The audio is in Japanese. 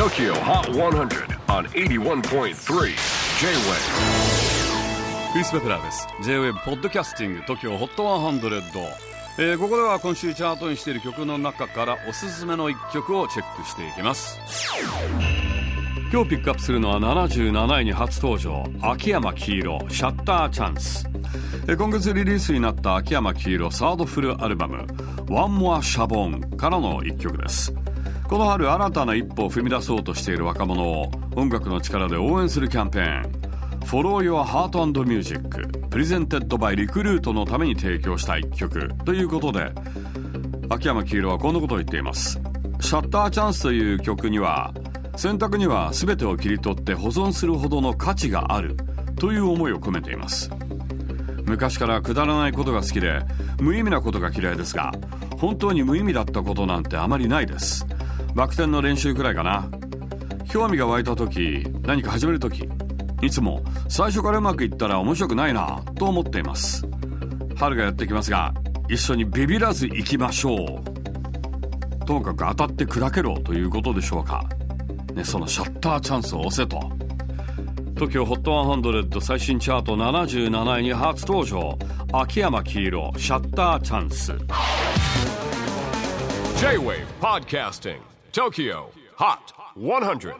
TOKYO HOT 100 on 81.3 J-WAVE クリス・ベプラーです。J-WAVE ポッドキャスティング TOKYO HOT 100、えー、ここでは今週チャートにしている曲の中からおすすめの一曲をチェックしていきます。今日ピックアップするのは77位に初登場秋山黄色シャッターチャンス今月リリースになった秋山黄色サードフルアルバム「One More シャボン」からの一曲です。この春新たな一歩を踏み出そうとしている若者を音楽の力で応援するキャンペーン。Follow Your Heart and Music プレゼンテッドバイリクルートのために提供した一曲。ということで秋山黄色はこんなことを言っています。シャッターチャンスという曲には選択には全てを切り取って保存するほどの価値があるという思いを込めています。昔からくだらないことが好きで無意味なことが嫌いですが本当に無意味だったことなんてあまりないです。バク転の練習くらいかな。興味が湧いた時何か始める時いつも最初からうまくいったら面白くないなと思っています。春がやってきますが一緒にビビらず行きましょう。ともかく当たって砕けろということでしょうか、ね、そのシャッターチャンスを押せと。TOKIOHOT100 最新チャート77位に初登場。秋山黄色シャッターチャンス。J-WAVE PODCASTING Tokyo Hot 100.